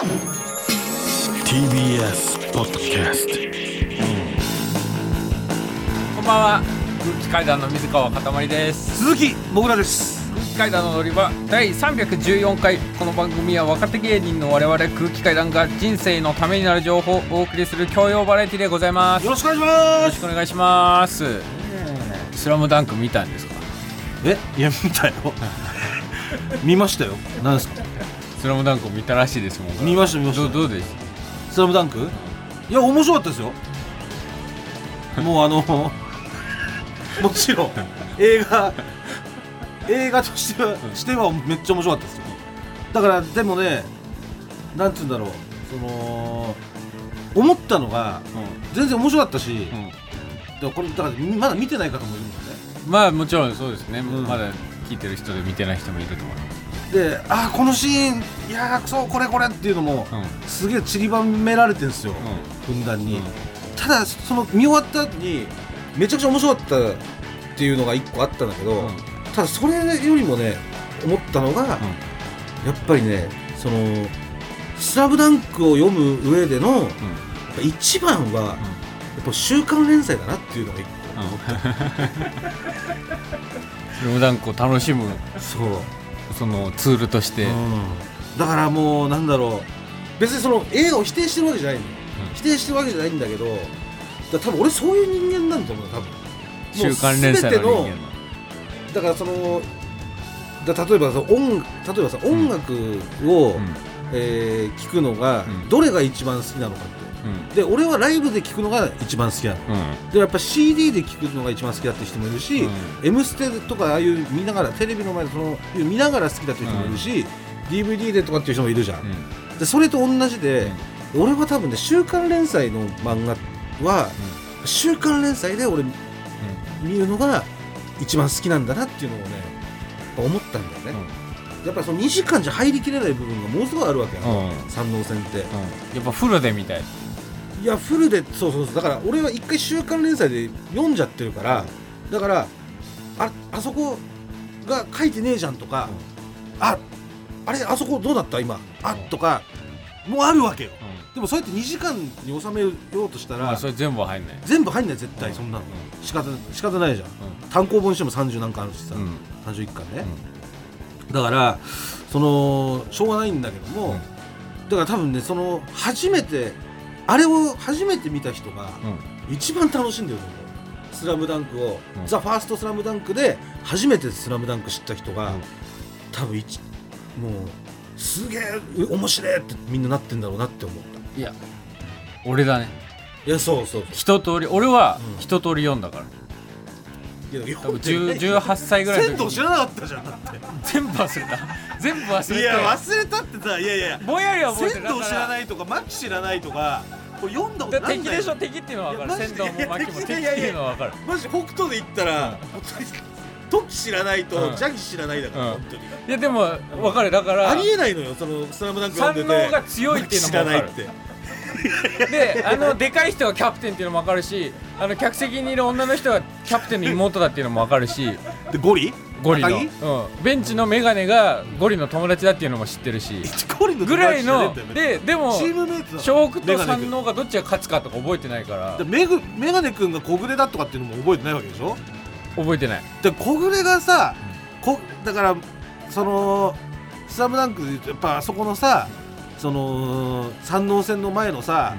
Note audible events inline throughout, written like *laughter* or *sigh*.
TBS ポッドキャストこんばんは。空気階段の水川かたまりです。鈴木もぐらです。空気階段の乗り場第314回。この番組は若手芸人の我々空気階段が人生のためになる情報をお送りする教養バラエティでございます。よよろしくお願いします。ろしくお願いします。スラムダンク見たんですか？え？いや見たよ。見ましたよ。何ですか？スラムダンクを見たらしいですもん。見ました見ました。どうどうですスラムダンク？いや面白かったですよ。もうあの *laughs* もちろん映画映画としてはしてはめっちゃ面白かったですよ。だからでもねなんて言うんだろう。その思ったのが全然面白かったし、うん、これだからまだ見てない方もいるんだよね。まあもちろんそうですね、ん。まだ聞いてる人で見てない人もいると思いますであーこのシーンいやーそうこれこれっていうのも、うん。すげえ散りばめられてるんですよ、ふんだんに、うん。ただその見終わった後にめちゃくちゃ面白かったっていうのが一個あったんだけど、うん。ただそれよりもね思ったのが、やっぱりねその「スラムダンクを読む上での、やっぱ一番は、やっぱ週刊連載だなっていうのが一 *laughs* スラムダンクを楽しむ。個そうそのツールとして、うん。だからもうなんだろう。別にその映画を否定してるわけじゃないのよ、うん。否定してるわけじゃないんだけどだ多分俺そういう人間なんだと思う多分。週刊連載のだからそのだ例えばさ音例えばさ音楽を、うん。えー聞くのが、うん。どれが一番好きなのかってうん。で俺はライブで聞くのが一番好きなの。うん。でやっぱ CD で聞くのが一番好きだって人もいるし、うん。M ステとかああいう見ながらテレビの前でその見ながら好きだっていう人もいるし、DVD でとかっていう人もいるじゃん、うん。でそれと同じで、俺は多分ね週刊連載の漫画は、週刊連載で俺見るのが一番好きなんだなっていうのをねやっぱ思ったんだよね、やっぱりその2時間じゃ入りきれない部分がものすごいあるわけよ、うん。三能線って。うん。やっぱフルで見たいいやフルでそうそうそう。だから俺は一回週刊連載で読んじゃってるからだからああそこが書いてねえじゃんとか、ああれあそこどうだった今あとかもうあるわけよ。でもそうやって2時間に収めようとしたら、まあそれ全部は入んない。全部入んない絶対うん。そんなの仕方仕方ないじゃん。単行本しても30何巻あるしさ、うん。うん31巻ね、だからそのしょうがないんだけども、だから多分ねその初めてあれを初めて見た人がうん。一番楽しんでると思う「スラムダンクを「うん。ザ・ファーストスラムダンクで初めて「スラムダンク知った人が、うん。多分一もうすげえ面白いってみんななってんだろうなって思った。いや俺だね。いやそうそう一通り俺はうん。一通り読んだから。いや多分10 18歳ぐらいの時に。鮮度知らなかったじゃんだって。全部忘れた。全部忘れいやた忘れたってさいやいや。いやぼんやりは覚えてる。鮮度知らいないとかマキ知らないとかこれ読んだことだないんだよ敵でしょ？敵っていうのは分かる。仙道も牧も敵っていうのは分かる。マジ北斗で言ったら、本当にトキ知らないと、うん。ジャギ知らないだから、うん。本当に。いやでも分かる。だからありえないのよそのスラムダンク読んでて。三能が強いっていうのも知らないっ分かるて。であのでかい人がキャプテンっていうのも分かるしあの客席にいる女の人がキャプテンの妹だっていうのも分かるし。でゴリ？ゴリの、うん、ベンチのメガネがゴリの友達だっていうのも知ってるし。*laughs* ぐらいのででもチームメイトだ小北と三能がどっちが勝つかとか覚えてないから。でメグメガネ君が小暮だとかっていうのも覚えてないわけでしょ？覚えてない。で小暮がさ、こだからその「スラムダンクで言うとやっぱあそこのさその山王戦の前のさ、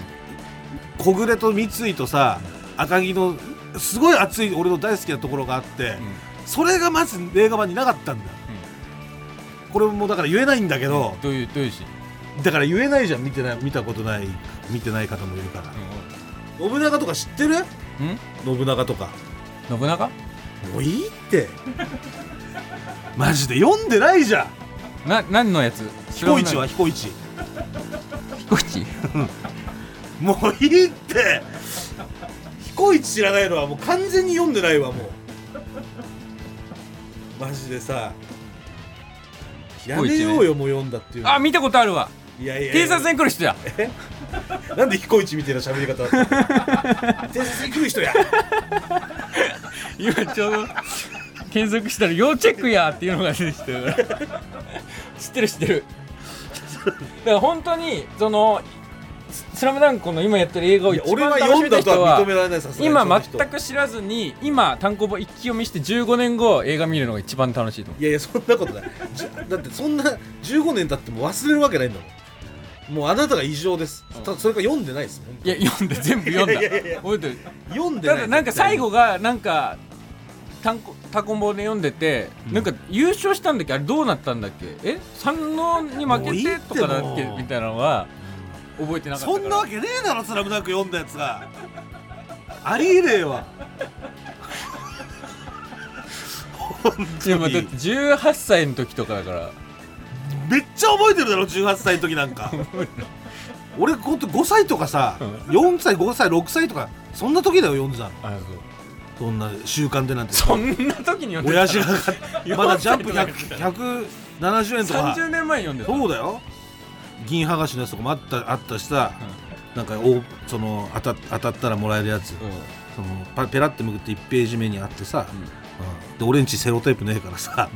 小暮と三井とさ赤城のすごい熱い俺の大好きなところがあって、それがまず映画版になかったんだ、これもだから言えないんだけど、どういうどういうシだから言えないじゃん見てない見たことない見てない方もいるから、ーン信長とか知ってる？うん？信長とか。信長？もういいって。*laughs* マジで読んでないじゃん。な何のやつ？彦一は彦一彦一もういいって。彦一知らないのはもう完全に読んでないわもうマジでさやめようよ、もう読んだっていうの。あ見たことあるわ。いやいやいや。警察に来る人や。*laughs* なんで彦一みたいな喋り方偵 *laughs* 察に来る人や。今ちょうど検索したら要チェックやっていうのが出てきたから知ってる知ってる。から本当にそのススラムダンクの今やってる映画を一俺は番楽しみた人読んだとは今全く知らずに今単行本一気読みして15年後映画見るのが一番楽しいと思いやいやそんなことない。じだってそんな15年経っても忘れるわけないんだもん。もうあなたが異常です、うん。たそれから読んでないですいや読んで全部読んだ。いやいやいや覚えてる。当読んでない。ただなんか最後がなんか単行単行本で読んでて、うん。なんか優勝したんだっけ？あれどうなったんだっけ？え？三能に負けてとかだっけ？みたいなのは覚えてなかったそんなわけねえだろ「スラムダンク読んだやつが。ありえねえわ。本でもだって当に。18歳の時とかだから。めっちゃ覚えてるだろ18歳の時なんか。俺ほんと5歳とかさ、4歳5歳6歳とかそんな時だよ読んでたのあそんな習慣でなんて。そうそんな時に読んでた。親父が *laughs* まだジャンプ4 100 170円とか。30年前に読んでた。そうだよ銀剥がしのやつとかもあったあったしさ、なんかおその当た当たったらもらえるやつ、うん。そのパペラってめくって1ページ目にあってさ、うん。で俺んちセロテープねえからさ、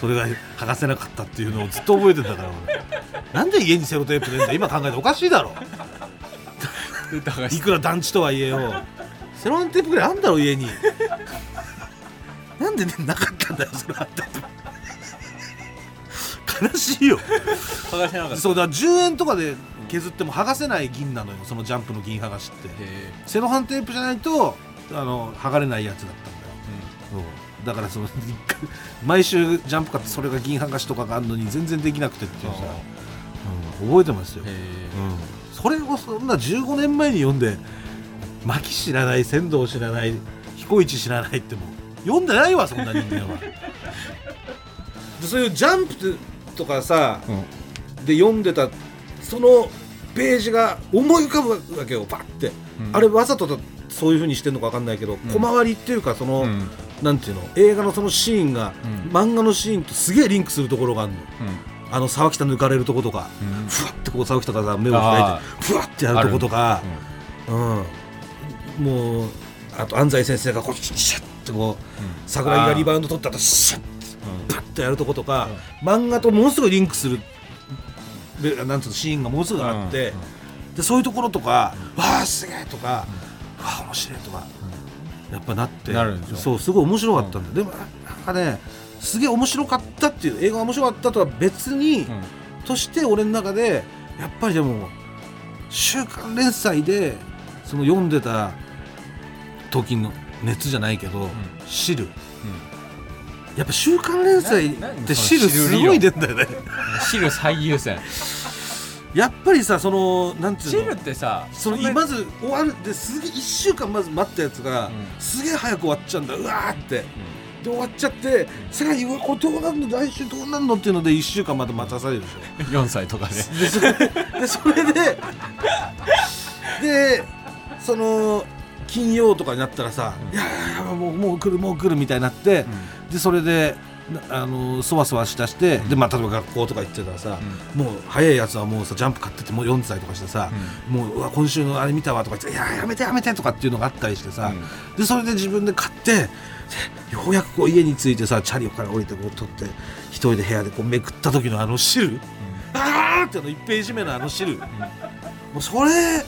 それが剥がせなかったっていうのをずっと覚えてんだから俺。なんで家にセロテープねえんだ今考えておかしいだろ。い。くら団地とはいえよ。セロテープぐらいあんだろ家に。なんでねなかったんだよセロテープ悲しいよ。剥がせなかった。そうだから10円とかで削っても剥がせない銀なのよそのジャンプの銀剥がしって。へセロハンテープじゃないとあの剥がれないやつだったんだよ。そう。だからその *laughs* 毎週ジャンプ買ってそれが銀剥がしとかがあるのに全然できなくてっていうさ、うん、覚えてますよ、うん、それをそんな15年前に読んで牧知らない仙道知らない彦一知らないってもう読んでないわそんな人間は。*laughs* でそういうジャンプとかさ、うん。で読んでたそのページが思い浮かぶわけよパッて、うん。あれわざとだそういう風にしてんのか分かんないけど、小回りっていうかその、うん。なんていうの映画のそのシーンが、うん。漫画のシーンとすげえリンクするところがあるのうん。あの沢北抜かれるとことか、うん。ふわってこう沢北がさ目を開いあてふわってやるとことか、うん、もうあと安西先生がこうシャッてこう桜木がリバウンド取った後シャッとやるとことか、漫画とものすごいリンクするでなんていうのシーンがものすごいあって、でそういうところとか「わあすげえ!」とか「わあ面白い!」とか、やっぱなってそうすごい面白かったんだ、でもなんかねすげえ面白かったっていう映画が面白かったとは別に、うん。として俺の中でやっぱりでも週刊連載でその読んでた時の熱じゃないけど、知るやっぱ週刊連載って知るすごい出んだよね。*laughs* 汁最優先。やっぱりさそのなんていう汁のってさそのまず終わるですげえ1週間まず待ったやつが、うん。すげえ早く終わっちゃうんだうわーって。で終わっちゃってさらにうわこれどうなんの？来週どうなんの？っていうので1週間また待たされるでしょ。*laughs* 4歳とかで。でそれでそれででその金曜とかになったらさ「いやいやもうもう来るもう来る」みたいになって、でそれでなあのそわそわしだして、でまあ例えば学校とか行ってたらさ、もう早いやつはもうさジャンプ買っててもう読んでたりとかしてさ、もううわ今週のあれ見たわとか言って「いややめてやめて」とかっていうのがあったりしてさ、でそれで自分で買ってでようやくこう家に着いてさチャリオから降りてこう取って一人で部屋でこうめくった時のあの汁、あーってあの1ページ目のあの汁、もうそれ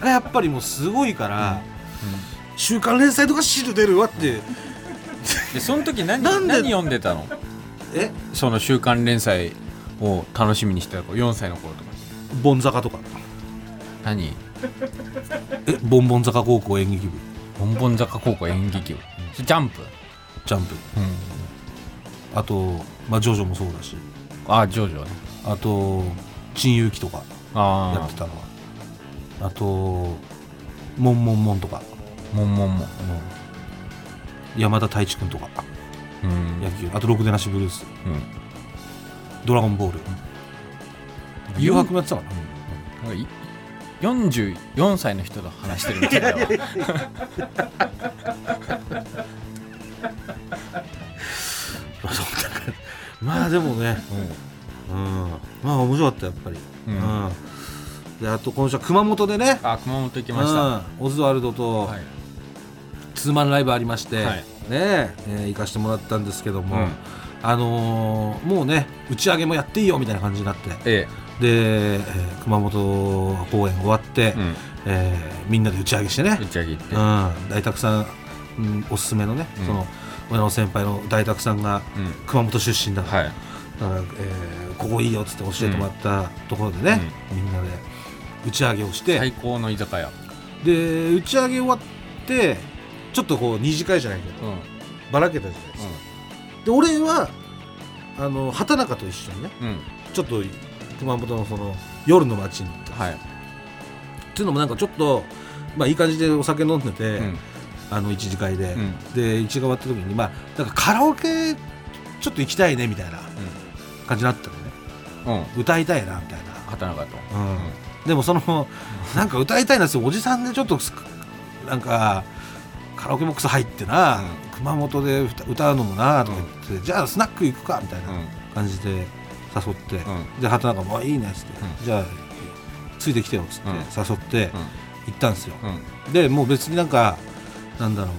がやっぱりもうすごいから、週刊連載とか汁出るわって。でその時何何読んでたの？え？その週刊連載を楽しみにしてた子4歳の頃とか。ボン坂とか。何？え？ボンボン坂高校演劇部。ボンボン坂高校演劇部。ジャンプ。ジャンプ。あとまあジョジョもそうだし。あジョジョね。あと陳勇気とかやあってたのは。あとモンモンモンとか、あもんもんもうん。山田太一くんとか。うん。野球。あと「ろくでなしブルース。うん」「ドラゴンボール」誘惑もやってたかな。なんかい44歳の人と話してるみたいだわ。まあそうだからまあでもね、うん、まあ面白かったやっぱり、ううんん。であと今週は熊本でね。あ熊本行きました。うん、オズワルドとはいツーマンライブありまして、はい。ねええー行かしてもらったんですけども、うん。あのーもうね打ち上げもやっていいよみたいな感じになってえで、えー熊本公演終わって、うん。えーみんなで打ち上げしてね。打ち上げ行って。うん、大沢さん、うん、おすすめのね、うん。その親の先輩の大沢さんがうん。熊本出身だから,、はい。だからえーここいいよっつって教えてもらったところでね、みんなで打ち上げをして、最高の居酒屋。で打ち上げ終わってちょっとこう二次会じゃないけどうん。うんばらけたじゃないですか、で俺はあの畑中と一緒にねうん。ちょっと熊本のその夜の街に行った、はい。っていうのもなんかちょっとまあいい感じでお酒飲んでて、うん。あの一次会で、うん。で一次会終わった時にまあなんかカラオケちょっと行きたいねみたいな感じになったのね。うん。うん歌いたいなみたい畑中と。な、うん。でもそのなんか歌いたいなっておじさんでちょっとすなんかカラオケボックス入ってな、うん。熊本で歌歌うのもなとか言って、じゃあスナック行くかみたいなうん。感じで誘って、うん。で畑中もあ「いいね」っつって、うん。じゃあついてきてよ」っつってうん。誘ってうん。行ったんですよ、うん。でもう別になんかなんだろう、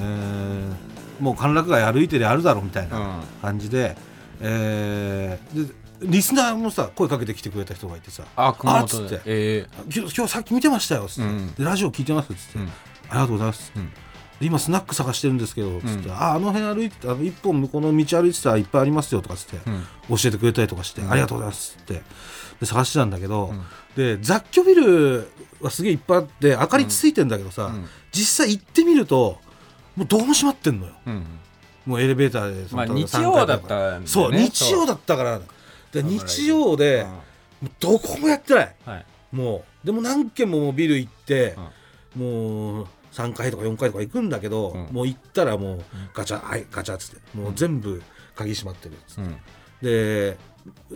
えーもう歓楽街歩いてりゃあるだろうみたいなうん。感じで,、えーでリスナーもさ声かけてきてくれた人がいてさあ熊あっつってえ「今日今日さっき見てましたよ」っつって、うん。で「ラジオ聞いてます」っつって、うん。ありがとうございます」うん。で今スナック探してるんですけど」つって、うんああの辺歩いてた一本向こうの道歩いてたらいっぱいありますよ」とかつって、うん。教えてくれたりとかして、うん。ありがとうございますってで探してたんだけど、うん。で雑居ビルはすげえいっぱいあって明かりついてんだけどさ、うん。実際行ってみるともうどうも閉まってんのよ。うん。もうエレベーターでそのまあ日曜だったそう日曜だったから。で日曜でもうどこもやってない。もうでも何軒もビル行って、もう3階とか4階とか行くんだけど、うん。もう行ったらもうガチャ、はいガチャっつってもう全部鍵閉まってるっつって。うん。で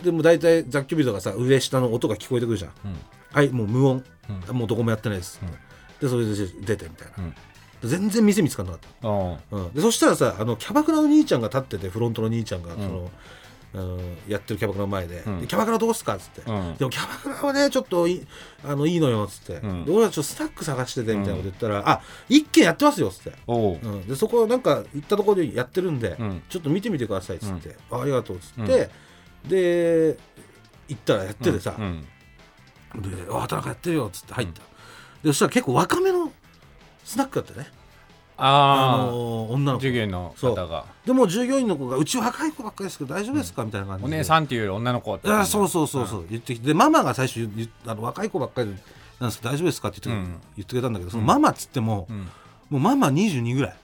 でも大体雑居ビルとかさ上下の音が聞こえてくるじゃん。うん。はいもう無音。うん。もうどこもやってないです、うん。でそれで出てみたいな、うん。で全然店見つかんなかった、あうん、でそしたらさあのキャバクラの兄ちゃんが立っててフロントの兄ちゃんがん。その、あのやってるキャバクラの前で,で、うん。キャバクラどうすか?」っつって、うん。でもキャバクラはねちょっといいあのいいのよ」っつって、うん。で俺はちょっとスタック探しててみたいなこと言ったら「あ一軒やってますよ」っつって。おう。うん、でそこなんか行ったところでやってるんで、うん。ちょっと見てみてくださいっつって、あありがとうっつって、で行ったらやっててさ、うん。で「あ畑中やってるよ」っつって入った、でそしたら結構若めのスナックだったねああのー女あの子。授業の方が。でも従業員の子が「うち若い子ばっかりですけど大丈夫ですか?」みたいな感じで。お姉さんっていうより女の子ってあそうそうそうそう、言ってきてでママが最初あの若い子ばっかりなんですけど大丈夫ですかって言って,、うん。言ってくれたんだけどそのママっつっても、うん。もうママ22ぐらい。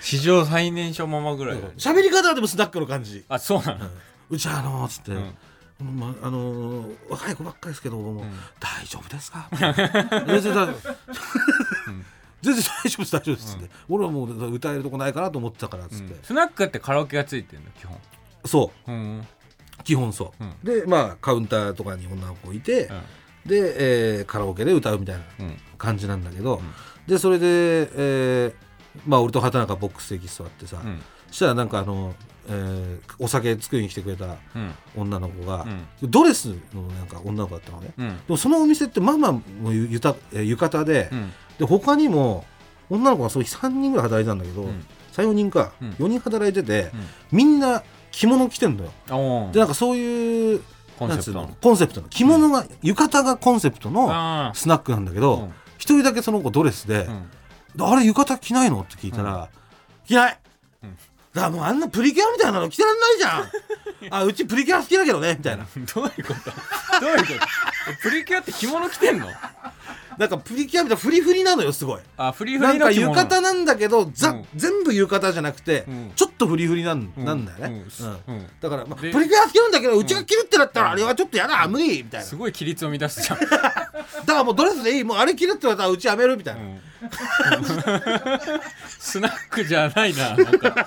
史上最年少ママぐらいだよ喋り方はでもスナックの感じ。あそうなの。うちあのーつって、んまあのー若い子ばっかりですけども、ん。大丈夫ですか？*laughs* 全然大丈夫。全然大丈夫です大丈夫ですって、俺はもう歌えるとこないかなと思ってたからっつって、スナックってカラオケがついてるの基本。そう。うん。基本そう、うん。でまあカウンターとかに女の子いて、で、えーカラオケで歌うみたいなうん。感じなんだけど、でそれで、えーまあ俺と畑中ボックス席座ってさ、うんそしたらなんかあの、えーお酒作りに来てくれたうん。女の子が、うん。ドレスのなんか女の子だったのね、うん。でもそのお店ってママもゆゆたえー浴衣で,、うん。で他にも女の子がそう3人ぐらい働いてたんだけど、うん。34人か、うん。4人働いてて、みんな着物着てんのよ。おでなんかそういうコンセプトコンセプトの。着物が、浴衣がコンセプトのあスナックなんだけどうん。一、人だけその子ドレスで、うん。あれ浴衣着ないの？って聞いたら、着ない、うんだからもうあんなプリキュアみたいなの着てらんないじゃん。*laughs* あうちプリキュア好きだけどねみたいな。どういうこと？どういうこと？えプリキュアって着物着てんの？なんかプリキュアみたいなフリフリなのよすごい。あフリフなんか浴衣なんだけど、ざうん。全部浴衣じゃなくて、うん。ちょっとフリフリなん,、うん。なんだよね、うん。だから、まあ、プでリキュア着るんだけどうちが着るってなったらあれはちょっとやだ無理みたいな。すごい規律を乱すじゃんだからもうドレスでいいもうあれ着るって言われたらうちやめるみたいな、うん。*laughs* スナックじゃないななんか。*laughs*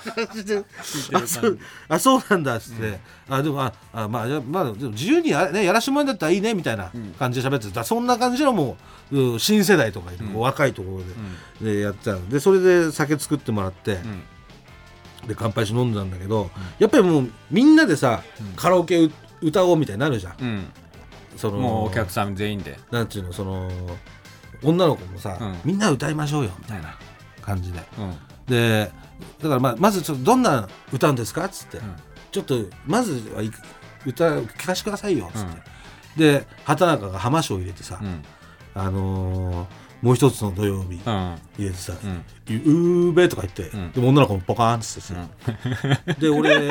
あそうあそうなんだっつって、あでもああまあじゃあまあでも自由にや,、ね、やらしてもらうんだったらいいねみたいな感じで喋ってた、そんな感じのもううん新世代とか、ん。若いところで,、でやってたの。でそれで酒作ってもらって、うん。で乾杯して飲んだんだけど、やっぱりもうみんなでさ、うん。カラオケう歌おうみたいになるじゃん。うんそのもうお客さん全員で。なんていうのその女の子もさ、うん。みんな歌いましょうよみたいな感じで。うん。でだからまあまずちょっとどんな歌うんですかっつって、ん。ちょっとまずは歌聞かせてくださいよ」っつって、で畑中が浜章入れてさ、うん。あのーもう一つの土曜日うん。入れてさ「うべ」とか言って、ん。でも女の子もポカーンっつってさ、で俺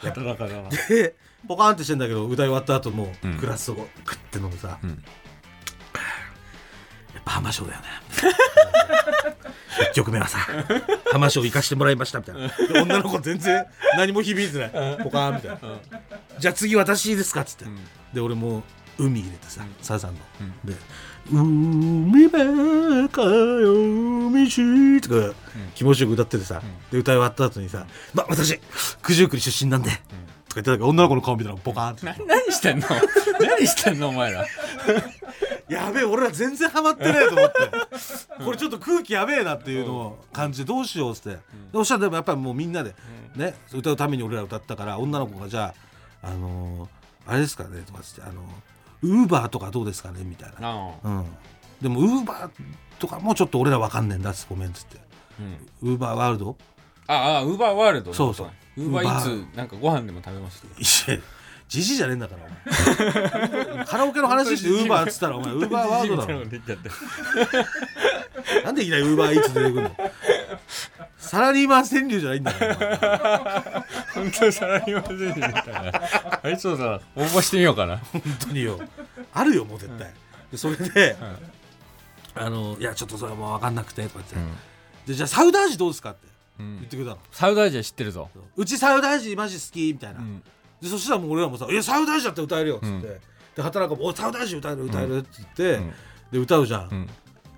働かだなでポカーンってしてんだけど歌い終わった後もう、うん。グラスをクッて飲んでさ、うん。やっぱ浜章だよね。1曲目はさ浜章行かしてもらいましたみたいな。で女の子全然何も響いてない。ポカーンみたいな、じゃあ次私いいですかっつって、で俺も海入れてさ、サザンの、で「海辺かよ道」とか気持ちよく歌っててさ、で歌い終わった後にさ「まあ私九十九里出身なんで」とか言ってたから女の子の顔見たらポカーンって。な何してんの？*laughs* 何してんの？お前ら。やべえ俺ら全然ハマってないと思って。これちょっと空気やべえなっていうのを感じてどうしようって、でおっしゃるでもやっぱりもうみんなでね歌うために俺ら歌ったから女の子がじゃああのーあれですかねとかつってあのウーバーとかどうですかねみたいな、あうん、でもウーバーとかもうちょっと俺らわかんねえんだっつってごめんっつって。うん。ウーバーワールド？ああウーバーワールドそうそうウーバーイーツなんかご飯でも食べましたいやじじいじゃねえんだからお前。*laughs* カラオケの話してウーバーっつったらお前ウーバーワールドだろ。なんでいきなりウーバーイーツ出てくるのサラリーマン川柳じゃないんだから本当にサラリーマン全然みたいなあいつをさ応募してみようかな本当によあるよもう絶対、でそれで、あの「いやちょっとそれはもう分かんなくて」とか言って、でじゃあサウダージどうですか?」ってうん言ってくれたの、サウダージは知ってるぞ。う。ちサウダージマジ好きみたいな、ん。でそしたらもう俺らもさ「いやサウダージだって歌えるよ」っつって、うん。で畑中も「おいサウダージ歌える歌える」っつって、ん。で歌うじゃん、うん。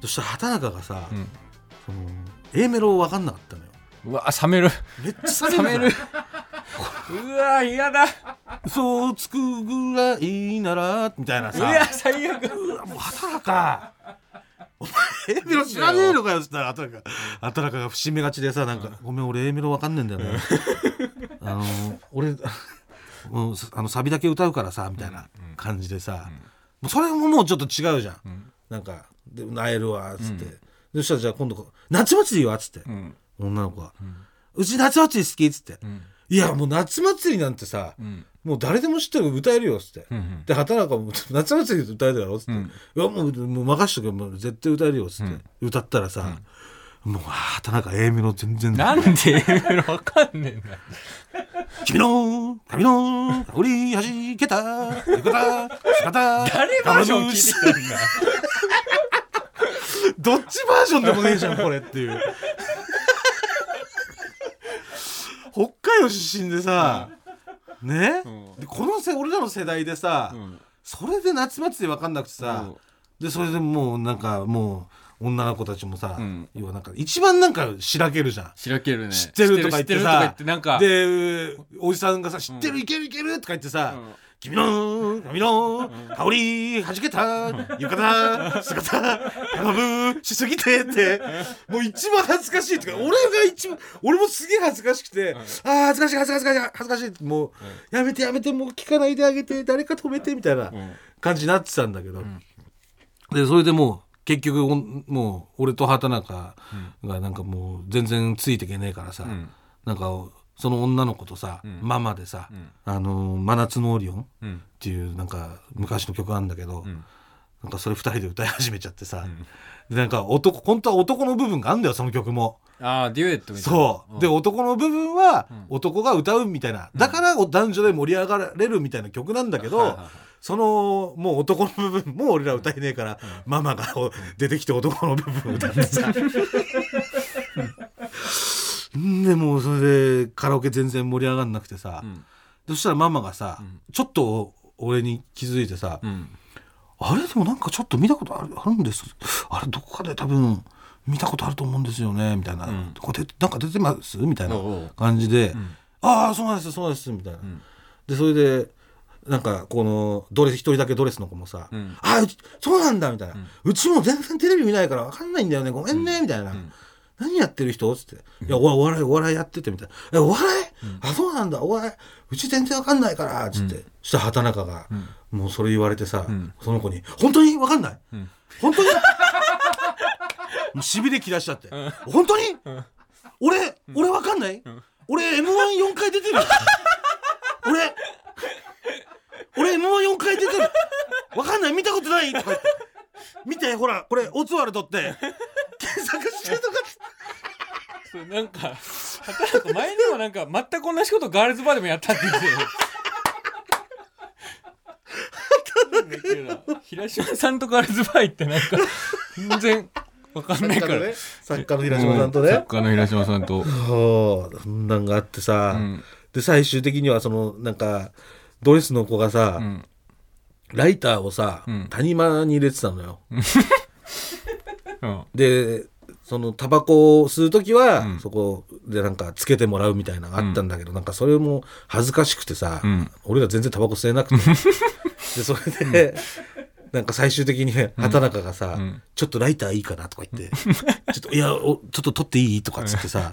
そしたら畑中がさ、ん。その A メロ分かんなかったのよ。うわ冷める。めっちゃ冷める。うわ嫌だ。嘘をつくぐらいならみたいなさ。うわ最悪。うわもう畑中お前 A メロ知らねえのかよっつったら畑中畑中が節目がちでさなんか、ごめん俺 A メロわかんねえんだよね。*laughs* あの俺 *laughs* もうあのサビだけ歌うからさみたいな感じでさ、もうそれももうちょっと違うじゃん、なんかで「なえるわ」っつって、でそしたらじゃあ今度「夏祭りは?」っつって、うん。女の子が、うち夏祭り好き」っつって、いやもう夏祭りなんてさ、んもう誰でも知ってる歌えるよっつって、んで畑中も「夏祭りで歌えるだろ」っつって「ん。いやもうもう任しとけもう絶対歌えるよ」っつって、歌ったらさ、もう畑中 A メロ全然。なんでわかんねえんだ君の髪の香りはじけた。浴衣姿誰バージョン聞いてきたんだどっちバージョンでもねえじゃんこれっていう。北海道出身でさ、ね、うん。でこのせ俺らの世代でさ、ん。それで夏祭り分かんなくてさ、うん。でそれでもうなんかもう女の子たちもさ、うん。要はなんか一番なんかしらけるじゃん。しらけるね。知ってるとか言ってさってなんか。でおじさんがさ「知ってるいけるいける」とか言ってさうん「君の髪の香りはじけた浴衣姿頼むしすぎて」って。もう一番恥ずかしいってか俺が一番俺もすげえ恥ずかしくて「あー恥ずかしい恥ずかしい恥ずかしい」もう「やめてやめてもう聞かないであげて誰か止めて」みたいな感じになってたんだけど。でそれでもう結局もう俺と畑中がなんかもう全然ついていけねえからさ、ん。なんかその女の子とさ、ママでさ「あの真夏のオリオン」っうん。ていうなんか昔の曲あるんだけど、ん。なんかそれ二人で歌い始めちゃってさ、でなんか男本当は男の部分があるんだよその曲も。ああデュエットみたいな。そう、で男の部分は男が歌うみたいな、だから男女で盛り上がれるみたいな曲なんだけど、はいはいはいそのもう男の部分も俺ら歌えねえから、ママがお出てきて男の部分を歌ってさ。ん *laughs* でもうそれでカラオケ全然盛り上がんなくてさ、ん。そしたらママがさ、ちょっと俺に気づいてさ、うん。あれ？でもなんかちょっと見たことあるあるんです。あれどこかで多分見たことあると思うんですよね。みたいな、ん。これなんか出てます？みたいなおうおう。感じで「ああそうなんですそうなんです」みたいな、でそれでなんかこのドレス一人だけドレスの子もさ「ん。ああそうなんだ」みたいな、うちも全然テレビ見ないから分かんないんだよね。ごめんね」みたいな。何やってる人?」っつって「いやおお笑いお笑いやってて」みたいな「えお笑い、あそうなんだ。お笑い。うち全然わかんないから」っつって、そしたら畑中が、もうそれ言われてさ、その子に「本当にわかんない、本当に? *laughs*」もうしびれ切らしちゃって「本当に、俺俺わかんない、俺 m 1 4回出てる。よ *laughs* 俺俺 m 1 4回出てる。わかんない？見たことない？とか言って。見てほらこれオズワルドって。*laughs* 検索してるとかそれなんか畑中前にもなんか全く同じことガールズバーでもやったって言ってたよ平島さんとガールズバー行ってなんか全然わかんないから、ね作家の平島さんとね、う作家の平島さんと、そんなんがあってさ、うん。で最終的にはそのなんかドレスの子がさ、うん。ライターをさ、うん。谷間に入れてたのよ。うん。でそのタバコを吸う時は、うん。そこでなんかつけてもらうみたいなのがあったんだけど、なんかそれも恥ずかしくてさ、うん。俺が全然タバコ吸えなくて。でそれで、なんか最終的に畑中がさ、うんちょっとライターいいかな？とか言って、ちょっといやおちょっと取っていい？とかっつってさ、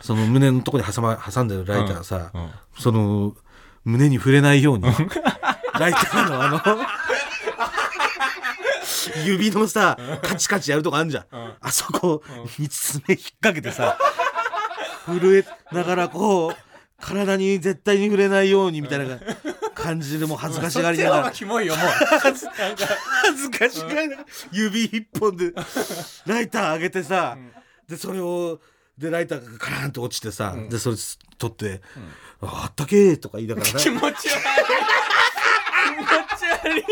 その胸のとこに挟,、ま、挟んでるライターさ、うん。うん。その胸に触れないようにライターのあの *laughs* 指のさカチカチやるとこあんじゃん、あそこに爪引っ掛けてさ震えながらこう体に絶対に触れないようにみたいな感じでもう恥ずかしがりながら。キモいよもう。恥ずかしがりながら。指一本でライター上げてさ、でそれをでライターがカランと落ちてさ、でそれ取って「ああったけー」とか言いながら気持ち悪い。気持ち悪い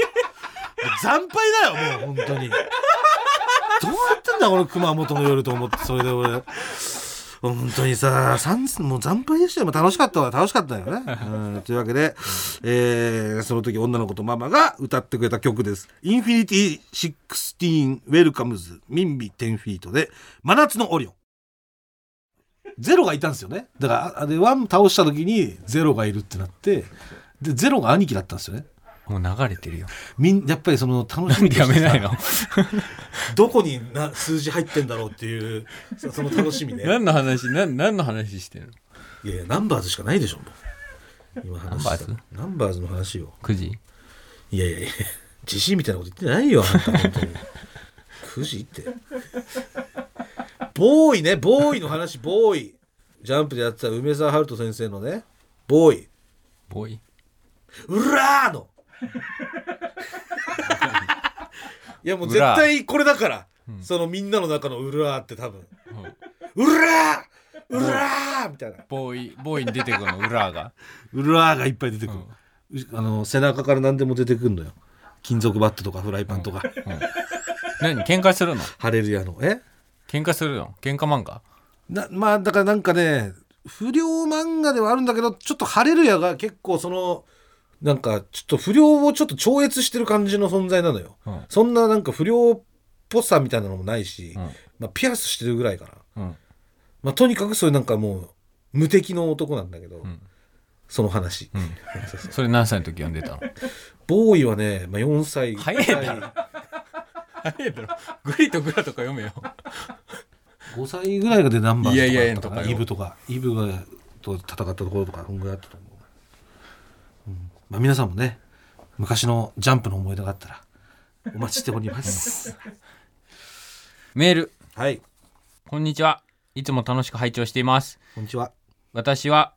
惨敗だよもう本当に。どうやってんだこの熊本の夜と思ってそれで俺。本当にさもう惨敗でしたよ。楽しかったわ。楽しかったよね、うん、というわけで、えーその時女の子とママが歌ってくれた曲です「インフィニティ・シックスティーン・ウェルカムズ・ミンビ・テンフィート」で「真夏のオリオン」ゼロがいたんですよね。だからあでワン倒した時にゼロがいるってなってでゼロが兄貴だったんですよね。もう流れてるよ。みんやっぱりその楽しみやめないの？*laughs* どこにな数字入ってんだろうっていうそその楽しみね。*laughs* 何の話？何何の話してるの？いやいやナンバーズしかないでしょ今ナンバーズ？ナンバーズの話よ。9時いやいやいや自信みたいなこと言ってないよあんた本当に。*laughs* 9時って。ボーイねボーイの話ボーイ。ジャンプでやってた梅沢春人先生のねボーイ。ボーイ？うらーのいやもう絶対これだから、そのみんなの中のうらーって多分。うらーう。らーみたいな。ボーイボーイに出てくるの裏が。うらーがいっぱい出てくる、うあの背中から何でも出てくるのよ。金属バットとかフライパンとか、何喧嘩するの？ハレルヤの。え？喧嘩するの？喧嘩漫画？なまあだからなんかね不良漫画ではあるんだけどちょっとハレルヤが結構そのなんかちょっと不良をちょっと超越してる感じの存在なのよ、うん。そんななんか不良っぽさみたいなのもないし、うん。まあ、ピアスしてるぐらいかな、うん。まあ、とにかくそういうなんかもう無敵の男なんだけど、ん。その話、うん。それ何歳の時読んでたの？ボーイはね、まあ、4歳。早いだろ。早いだろ。グリとグラとか読めよ。5歳ぐらいがでナンバーズいやいやいやとかイブとかイブがと戦ったところとかそんぐらいあったと思う、うんまあ、皆さんもね昔のジャンプの思い出があったらお待ちしております。メール。はい。こんにちは。いつも楽しく拝聴しています。こんにちは。私は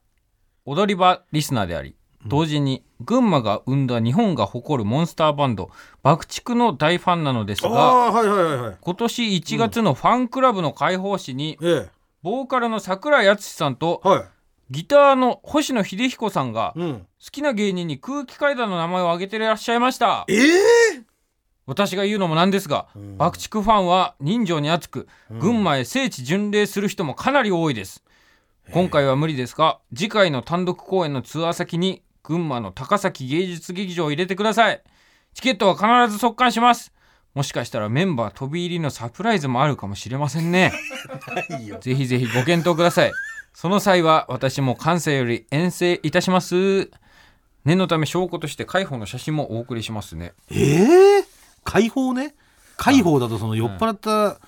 踊り場リスナーであり同時に群馬が生んだ日本が誇るモンスターバンド爆竹の大ファンなのですあがあはいはいはいはい。今年1月のファンクラブの開放誌にえボーカルの桜井敦さんとえはいギターの星野秀彦さんが好うん。きな芸人に空気階段の名前を挙げていらっしゃいました。ええ私が言うのもなんですが、ん。爆竹ファンは人情に厚く、群馬へ聖地巡礼する人もかなり多いです。今回は無理ですが次回の単独公演のツアー先に群馬の高崎芸術劇場を入れてください。チケットは必ず速乾します。もしかしたらメンバー飛び入りのサプライズもあるかもしれませんね。*laughs* ぜひぜひご検討くださいその際は私も関西より遠征いたします。念のため証拠として海保の写真もお送りしますね。ええ解放ね？解放だとその酔っ払った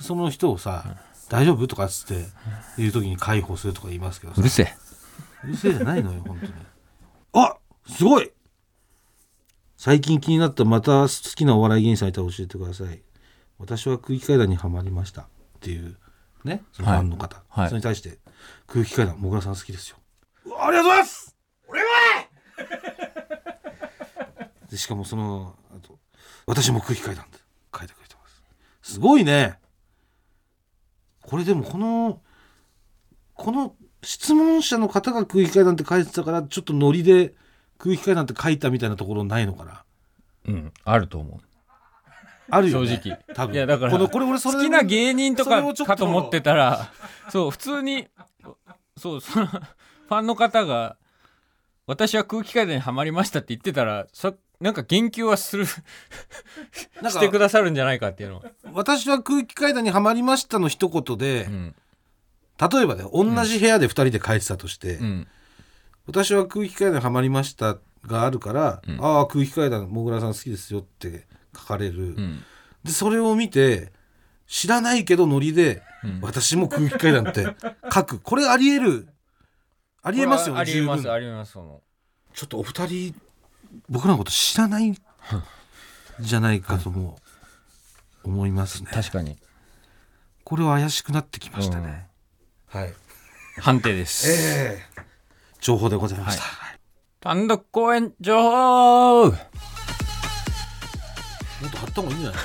その人をさ「大丈夫?」とかっつって言う時に解放するとか言いますけどさ。うるせえ。うるせえじゃないのよ本当に。あすごい！最近気になったまた好きなお笑い芸人さんいたら教えてください。私は空気階段にはまりました。っていうねそのファンの方、はい。それに対して空気階段もぐらさん好きですよ。ありがとうございます。俺は。でしかもそのあと私も空気階段って書いてくれてます。すごいね。これでもこのこの質問者の方が空気階段って書いてたからちょっとノリで空気階段って書いたみたいなところないのかな。うんあると思う。あるよね。正直。多分。いやだからこのこれ俺それ好きな芸人とかかと思ってたらそう普通にそうその *laughs* ファンの方が「私は空気階段にはまりました」って言ってたらそなんか言及はするなんかしてくださるんじゃないかっていうの。は、私は空気階段にはまりましたの一言で、うん。例えばね同じ部屋で2人で書いてたとして、うん、私は空気階段にはまりましたがあるから、うん。ああ空気階段もぐらさん好きですよって書かれる、うん。でそれを見て知らないけどノリで、うん。私も空気階段って書く。これありえる。ありえますよねありえますありえますその。ちょっとお二人僕らのこと知らないん。じゃないかとも思いますね。確かに、これは怪しくなってきましたね、はい。うん判定です、ええ。情報でございました、単独公演情報。もっと貼った方がいいんじゃない？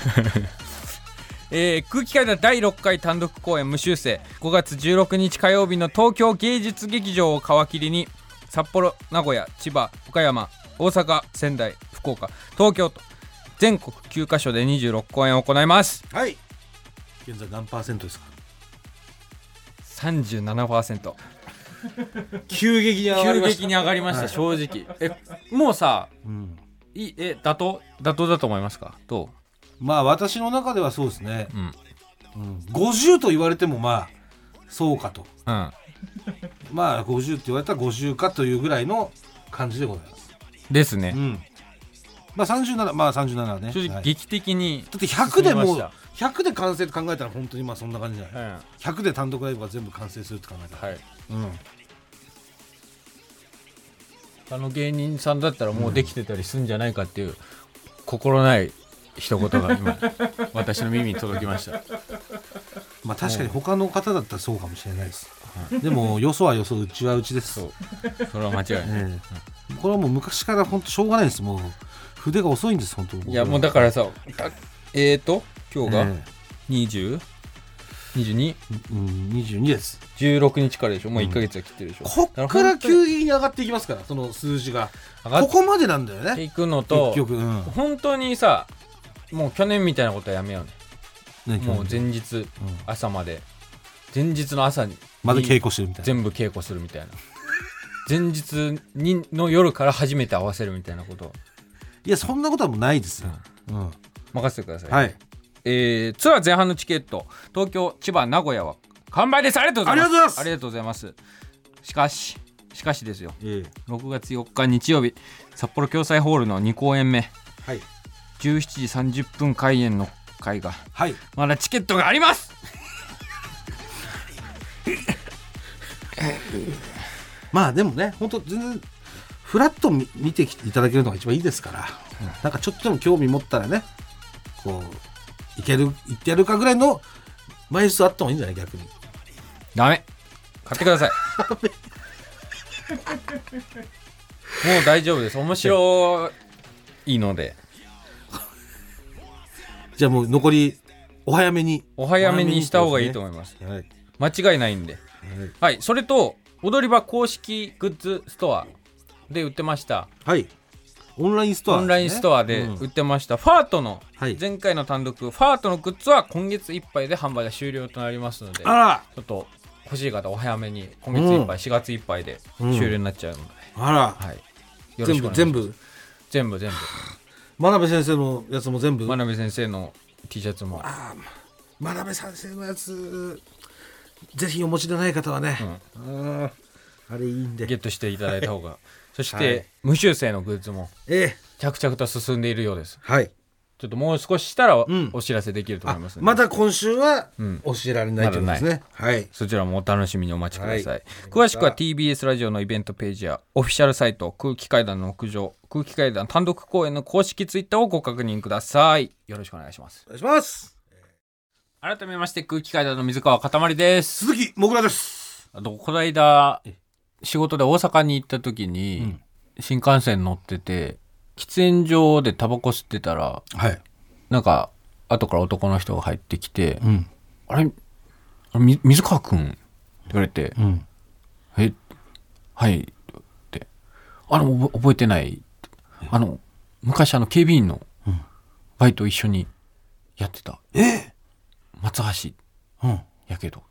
えー空気階段第6回単独公演無修正。5月16日火曜日の東京芸術劇場を皮切りに札幌名古屋千葉岡山大阪仙台福岡東京と。全国9カ所で26公演を行います。はい。現在何パーセントですか？37% *laughs* 急激に上が急りました。激に上がりました、はい正直。えもうさうん、いえ妥当？妥当だと思いますか？どまあ私の中ではそうですね。う、うん。うん、50と言われてもまあそうかと。うん、まあ50って言われたら50かというぐらいの感じでございます。ですね、うん。まあ37まあ37ねはい正直劇的にだって100でもう進みま100で完成って考えたら本当にまあそんな感じじゃない？うん。100で単独ライブが全部完成するって考えたら、はい。うん。あの芸人さんだったらもうできてたりするんじゃないかっていう心ない一言が今私の耳に届きました。まあ確かに他の方だったらそうかもしれないです、でもよそはよそうちはうちです。そう。それは間違いない、ええ。これはもう昔から本当しょうがないです。もう筆が遅いんです本当いやもうだからさたえーと今日がえ 20?22?16 えうん、22です。日からでしょ？もう1ヶ月は切ってるでしょ、こっから急激に上がっていきますからその数字が。ここまでなんだよね。ていくのと結局、うん、本当にさもう去年みたいなことはやめようね。ねもう前日朝まで。前日の朝にまだ稽古してるみたいな？全部稽古するみたいな。前日にの夜から初めて合わせるみたいなこと。をいやそんなことはもうないですよ、うん。任せてください、はい。えーツアー前半のチケット東京千葉名古屋は完売です。ありがとうございます。ありがとうございます。しかししかしですよ。ええ。6月4日日曜日札幌共済ホールの2公演目。はい17時30分開演の回がはい。まだチケットがあります！*laughs* まあでもね本当全然フラッと見見ていただけるのが一番いいですから、なんかちょっとでも興味持ったらねこういける行ってやるかぐらいの枚数あった方がいいんじゃない？逆に。ダメ。買ってください。*laughs* もう大丈夫です。面白いのでじゃあもう残りお早めに。お早めにした方がいいと思います。はい、間違いないんで。はい。それと踊り場公式グッズストアで売ってました。はい、オンラインストア、オンラインストアでうん。売ってました、ファートのはい。前回の単独、ファートのグッズは今月いっぱいで販売が終了となりますのでちあら。ょっと欲しい方お早めに今月いっぱい、4月いっぱいで終了になっちゃうので、あら、はい。よろし全くお願いします。部全部？全部全真鍋先生のやつも全部？部真鍋先生の T シャツも。真鍋先生のやつぜひお持ちでない方はね、あーあれいいんで。ゲットしていただいた方が。そして、はい無修正のグッズも。ええ。着々と進んでいるようです。はいちょっともう少ししたらん。お知らせできると思いますので、まだ今週はうん。教えられないということですね、はい。そちらもお楽しみにお待ちください、はい。詳しくは TBS ラジオのイベントページやオフィシャルサイト空気階段の屋上空気階段単独公演の公式ツイッターをご確認ください。よろしくお願いします。お願いします。改めまして空気階段の水川かたまりです。鈴木もぐらです。あとこの間仕事で大阪に行った時に、うん。新幹線乗ってて喫煙所でタバコ吸ってたらはい。なんか後から男の人が入ってきて「うん。あれ？水川くん?」って言われてうん「え？はい」って「あの覚覚えてない」あの昔あの警備員のうん。バイト一緒にやってた。え？松橋うん。やけど。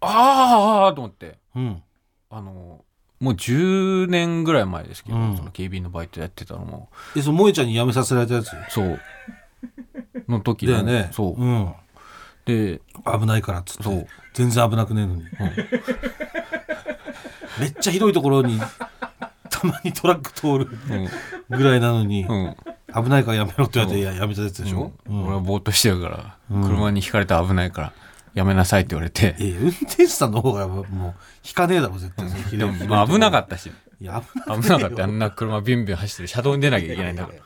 ああと思って。うん。あのもう10年ぐらい前ですけど、うん。その警備員のバイトやってたのも。えその萌えちゃんに辞めさせられたやつ？そう。の時のだよね。そう、うん。で危ないからっつって。そう。全然危なくねえのに、*laughs* めっちゃ広いところにたまにトラック通るうん。ぐらいなのに、うん。危ないからやめろって言われて、いややめたやつでしょ、うん。俺はぼーっとしてるから、うん。車にひかれたら危ないからやめなさいって言われて、え運転手さんの方がもう引かねえだろ絶対。でも、まあ、危なかったし。危ない危なかった。あんな車ビュンビュン走ってる車道に出なきゃいけないんだから。危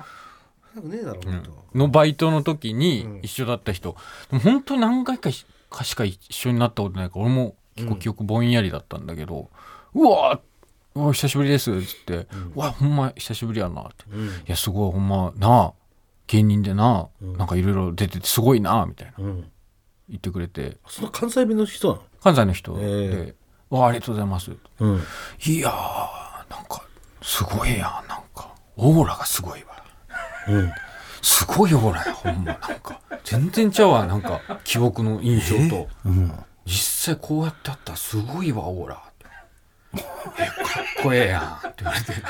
なくねえだろ、うん。のバイトの時にうん。一緒だった人、でも本当に何回かしかしか一緒になったことないから俺も結構記憶ぼんやりだったんだけど、うわーうわ久しぶりですっつって、うわほんま久しぶりやなって、いうん。やすごいほんまなあ芸人でな、うん。なんかいろいろ出ててすごいなみたいな。うん言ってくれて。その関西弁の人な関西の人。でえ「わあありがとうございます」のうん。いやーなんかすごいやん。なんかオーラがすごいわ。うん。すごいオーラや。ほんま。なんか全然ちゃうわ。なんか記憶の印象と。うん。実際こうやってあったらすごいわオーラ。えかっこええやん。って言われて。*laughs*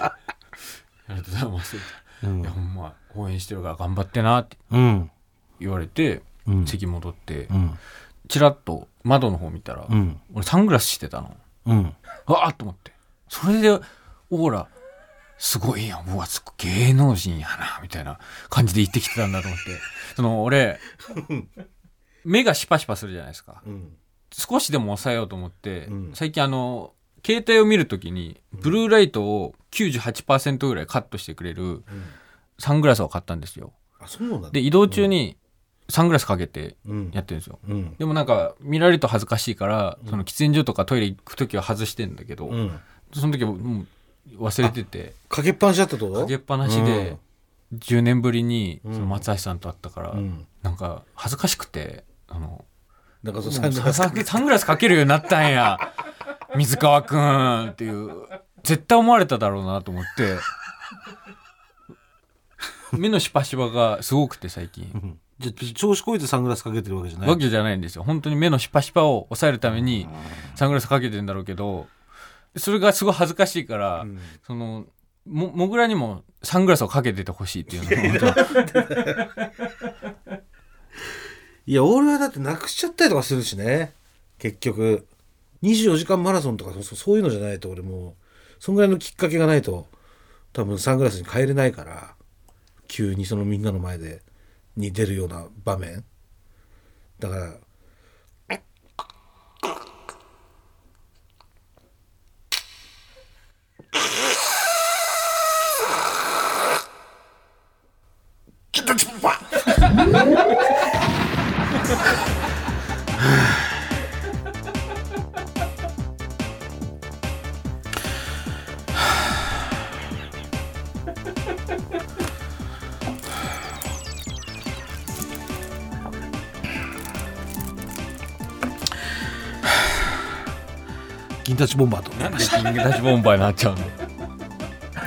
ありがとうございます。うん。いやほんま応援してるから頑張ってなってうん。言われて、うん席戻ってうん。チラッと窓の方見たら、うん。俺サングラスしてたの。うん。あっと思って。それでオーラすごいやん。うわすごい芸能人やなみたいな感じで言ってきてたんだと思って。その俺目がシパシパするじゃないですか。うん。少しでも抑えようと思って、うん。最近あの携帯を見るときにブルーライトを98%ぐらいカットしてくれるサングラスを買ったんですよ。で移動中にサングラスかけてうん。やってるんですよ。うん。でもなんか見られると恥ずかしいから、その喫煙所とかトイレ行く時は外してんだけど、うん。その時はもう忘れててかけっぱなしだったと？かけっぱなしで10年ぶりにその松橋さんと会ったから、うん。なんか恥ずかしくてあのなんかそうササングラスサングラスかけるようになったんや。*laughs* 水川くんっていう絶対思われただろうなと思って。目のシパシパがすごくて最近じゃあ調子こいてサングラスかけてるわけじゃない。わけじゃないんですよ。本当に目のシパシパを抑えるためにサングラスかけてんだろうけどそれがすごい恥ずかしいから、うん。そのももぐらにもサングラスをかけててほしいっていうのいや俺はだってなくしちゃったりとかするしね。結局。24時間マラソンとかそそういうのじゃないと俺もうそんぐらいのきっかけがないと多分サングラスに変えれないから。急にそのみんなの前でに出るような場面。だから当なんで金魚出しボンバーになっちゃうの。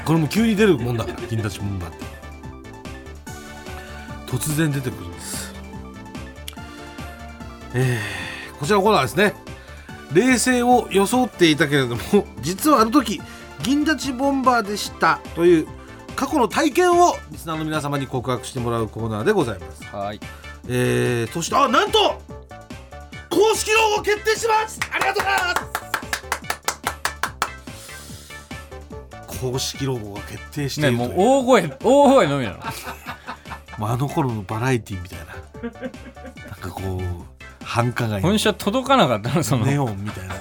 これも急に出るもんだから銀立ちボンバーって。突然出てくるんです。えー、こちらのコーナーはですね。冷静を装っていたけれども実はあの時銀立ちボンバーでしたという過去の体験をリスナーの皆様に告白してもらうコーナーでございます。はい。えー、そしてあなんと公式ロゴ決定します。ありがとうございます公式ロゴが決定してるという。もう大声大声のみなの。*laughs* まああの頃のバラエティみたいな。なんかこう繁華街の本社届かなかったのその。ネオンみたいな。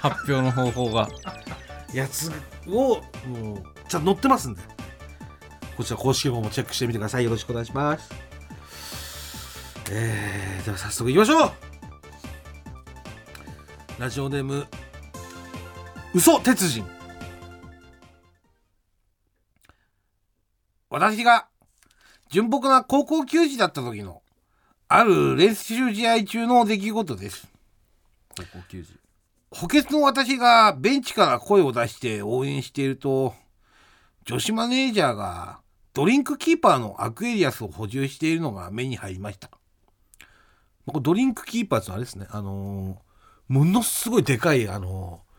発表の方法が。やつをもうちゃんと載ってますんで。こちら公式ロゴもチェックしてみてください。よろしくお願いします。えー、では早速いきましょう。ラジオネーム嘘鉄人私が純朴な高校球児だった時のある練習試合中の出来事です。高校球児。補欠の私がベンチから声を出して応援していると女子マネージャーがドリンクキーパーのアクエリアスを補充しているのが目に入りました。これドリンクキーパーってあれですね。あのーものすごいでかいあのー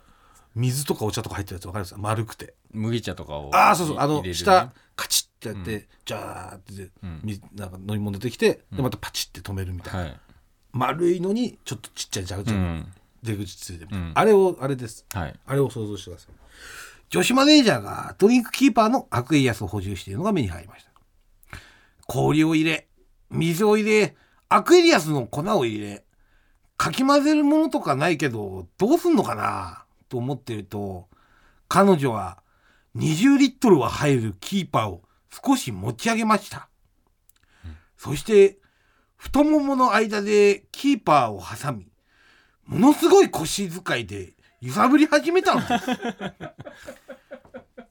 水とかお茶とか入ってるやつわかります？丸くて。麦茶とかをああそうそう。あのね。下カチッてやって、うジャーって、なんか飲み物出てきて、うん。でまたパチッて止めるみたいな、はい。丸いのにちょっとちっちゃい蛇口がうん。出口ついてるみたいな、うん。あれをあれです。はい。あれを想像してください。女子マネージャーがドリンクキーパーのアクエリアスを補充しているのが目に入りました。氷を入れ水を入れアクエリアスの粉を入れかき混ぜるものとかないけどどうすんのかな？と思ってると彼女は20リットルは入るキーパーを少し持ち上げました、そして太ももの間でキーパーを挟みものすごい腰使いで揺さぶり始めたのです。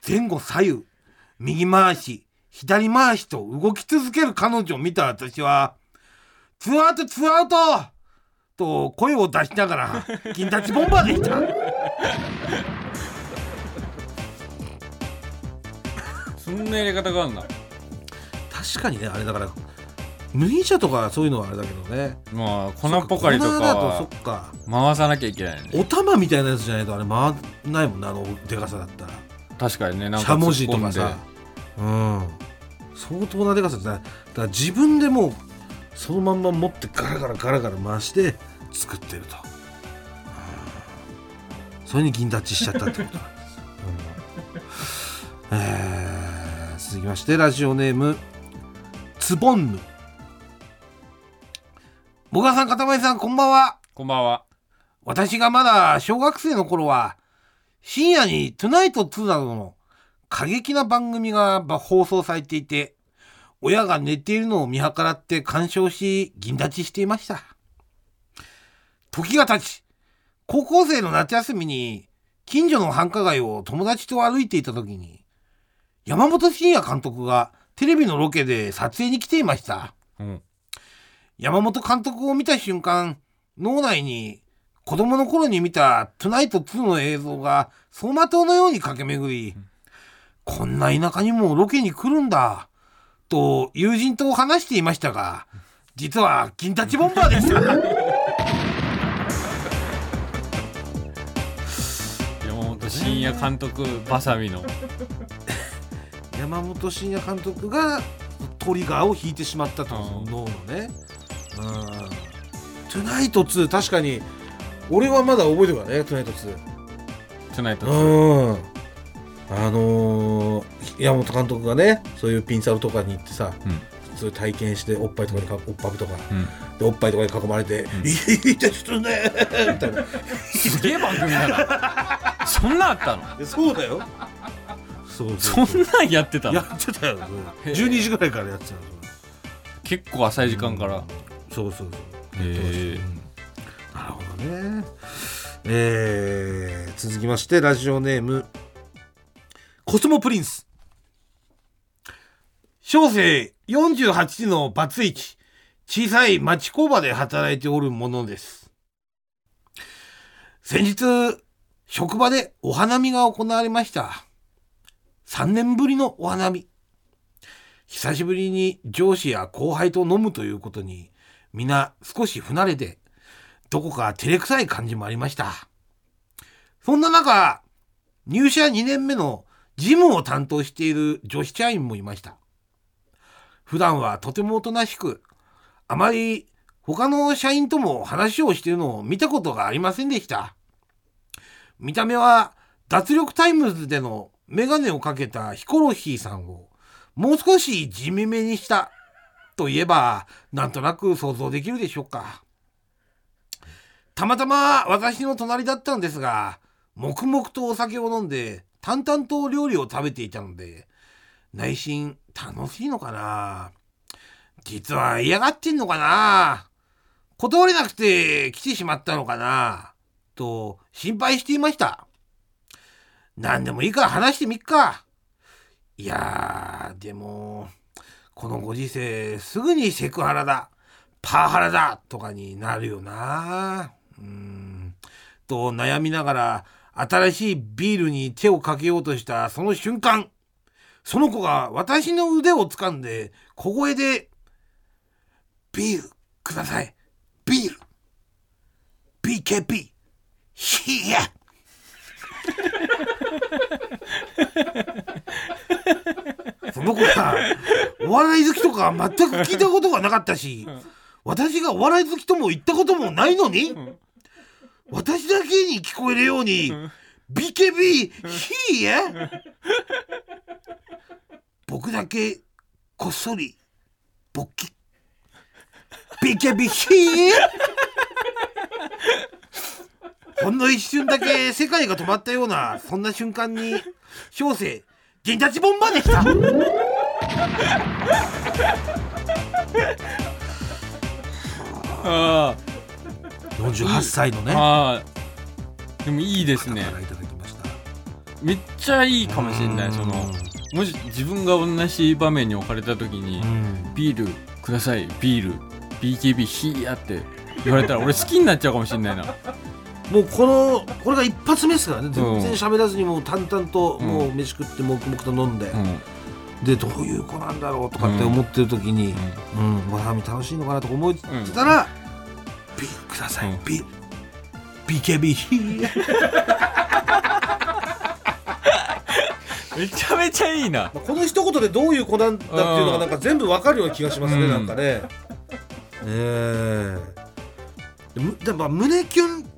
*laughs* 前後左右右回し左回しと動き続ける彼女を見た私は「ツーアウトツーアウト!」と声を出しながら銀立ちボンバーでしたそんなやり方があるんだ。確かにねあれだから麦茶とかそういうのはあれだけどね。まあ粉ポカリとかそっか。回さなきゃいけないね。お玉みたいなやつじゃないとあれ回んないもんねあのでかさだったら。確かにねなんしゃもじとかさ。うん。相当なでかさだだから自分でもうそのまんま持ってガラガラガラガラ回して作ってると、うん。それに銀立ちしちゃったってこと。なんです、うん。えー続きましてラジオネームつぼんぬもがさんかたまりさんこんばんは。こんばんは。私がまだ小学生の頃は深夜に「トゥナイト2」などの過激な番組が放送されていて親が寝ているのを見計らって鑑賞し銀立ちしていました。時が経ち高校生の夏休みに近所の繁華街を友達と歩いていた時に山本慎也監督がテレビのロケで撮影に来ていました。うん。山本監督を見た瞬間脳内に子供の頃に見た「トゥナイト2」の映像が走馬灯のように駆け巡り、こんな田舎にもロケに来るんだと友人と話していましたが実は金立ちボンバーでした山本慎也監督バサミの山本慎也監督がトリガーを引いてしまったと脳のね。うん。トゥナイト2確かに。俺はまだ覚えてるからねトゥナイト2トゥナイトうん。あのー山本監督がねそういうピンサロとかに行ってさ、うん。そういう体験しておっぱいとかにかおっぱぶとか。うん。でおっぱいとかに囲まれて「んいいですね」みたいな。すげえ番組だな。そんなんあったの？でそうだよそうそそんなんやってたやのってたよ。それへえ12時ぐらいからやってたよ結構浅い時間から。それそうそうそう。へえなるほどね。えー続きましてラジオネームコスモプリンス。小生48のバツイチ。小さい町工場で働いておるものです。先日職場でお花見が行われました3年ぶりのお花見久しぶりに上司や後輩と飲むということに皆少し不慣れでどこか照れくさい感じもありました。そんな中、入社2年目の事務を担当している女子社員もいました。普段はとてもおとなしく、あまり他の社員とも話をしているのを見たことがありませんでした。見た目は脱力タイムズでのメガネをかけたヒコロヒーさんをもう少し地味めにしたといえばなんとなく想像できるでしょうか。たまたま私の隣だったんですが、黙々とお酒を飲んで、淡々と料理を食べていたので、内心楽しいのかな。実は嫌がってんのかな。断れなくて来てしまったのかな。と心配していました。何でもいいから話してみっか。いやでもこのご時世すぐにセクハラだパワハラだとかになるよな。うん。と悩みながら新しいビールに手をかけようとしたその瞬間その子が私の腕を掴んで小声で「ビールください。ビール。BKB ヒヤ *laughs* その子はお笑い好きとか全く聞いたことがなかったし、私がお笑い好きとも言ったこともないのに、私だけに聞こえるように、BKB ヒヤ僕だけこっそり勃起。BKB ヒヤほんの一瞬だけ世界が止まったようなそんな瞬間に小生銀立ちボンバーでした。あ48歳のね。あー。でもいいですね。からいただきました。めっちゃいいかもしれないうん。そのもし自分が同じ場面に置かれた時にうん「ビールくださいビール。BKB ヒーや」って言われたら俺好きになっちゃうかもしれないなもうこのこれが一発目ですからね。全うん。然喋らずにもう淡々とうん。もう飯食って黙々と飲んで、うん。でどういう子なんだろうとかって思ってる時に、うん、わらみ楽しいのかなとか思ってたら、ビールください、うん。ビール BKB めちゃめちゃいいな。この一言でどういう子なんだっていうのがなんか全部わかるような気がしますね、うん。なんかね。え。えむでもまあ胸キュン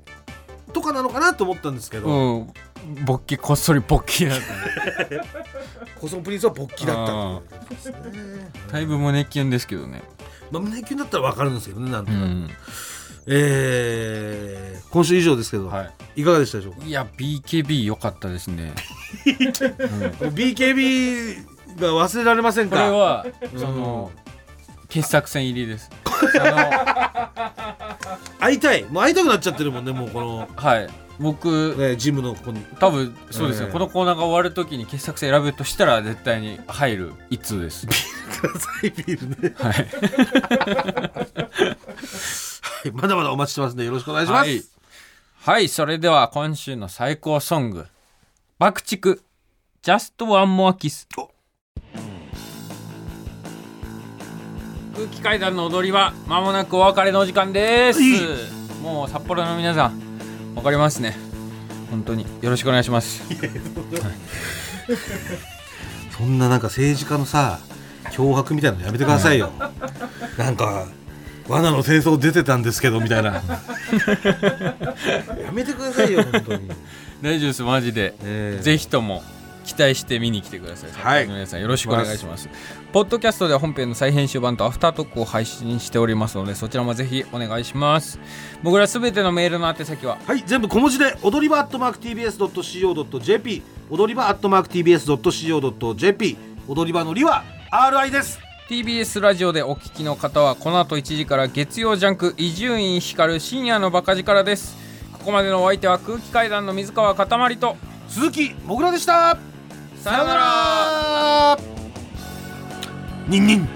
とかなのかなと思ったんですけど、うん。勃起こっそり勃起だった。ねコスモプリンスは勃起だったという。ことですねだいぶ胸キュンですけどね。まあ、胸キュンだったらわかるんですけどねなんとなく、うん。えー今週以上ですけど、、はい。かがでしたでしょうか？いいや BKB 良かったですね、*laughs* うん、BKB が忘れられませんか？これはうん。その傑作戦入りです。あ会いたい。もう会いたくなっちゃってるもんねもうこの、のはい。僕ね、ジムのここに。多分そうですね、ええ。このコーナーが終わるときに傑作選選ぶとしたら絶対に入る一通です。くださいビールね。はい。*laughs* はい。まだまだお待ちしてますんでよろしくお願いします、はい、はい、それでは今週の最高ソング。爆竹。Just One More Kiss 空気階段の踊りは間もなくお別れのお時間です。もう札幌の皆さんわかりますね。本当に。よろしくお願いします。そんななんか政治家のさ脅迫みたいなのやめてくださいよ、*laughs* なんか罠の戦争出てたんですけどみたいな。*laughs* やめてくださいよ本当に、大丈夫ですマジで。ええ。ぜひとも期待して見に来てください。はい皆さんよろしくお願いします。ポッドキャストでは本編の再編集版とアフタートークを配信しておりますので、そちらもぜひお願いします。僕らすべてのメールの宛先は、はい全部小文字で踊り場アットマーク TBS.CO.JP 踊り場アットマーク TBS.CO.JP 踊り場のりは RI です TBS ラジオでお聞きの方はこの後1時から月曜ジャンク伊集院光る深夜のバカ力ですここまでのお相手は空気階段の水川かたまりと鈴木もぐらでしたさよなら。ニンニン。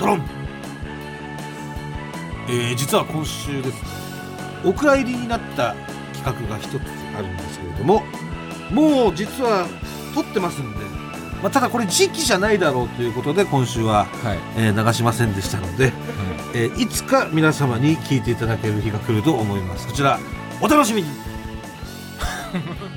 ドロン。えー、実は今週です。ねお蔵入りになった企画が一つあるんですけれどももう実は撮ってますんで、まあ、ただこれ時期じゃないだろうということで今週は、はい、えー流しませんでしたので、えーいつか皆様に聞いていただける日が来ると思います。こちらお楽しみに *laughs*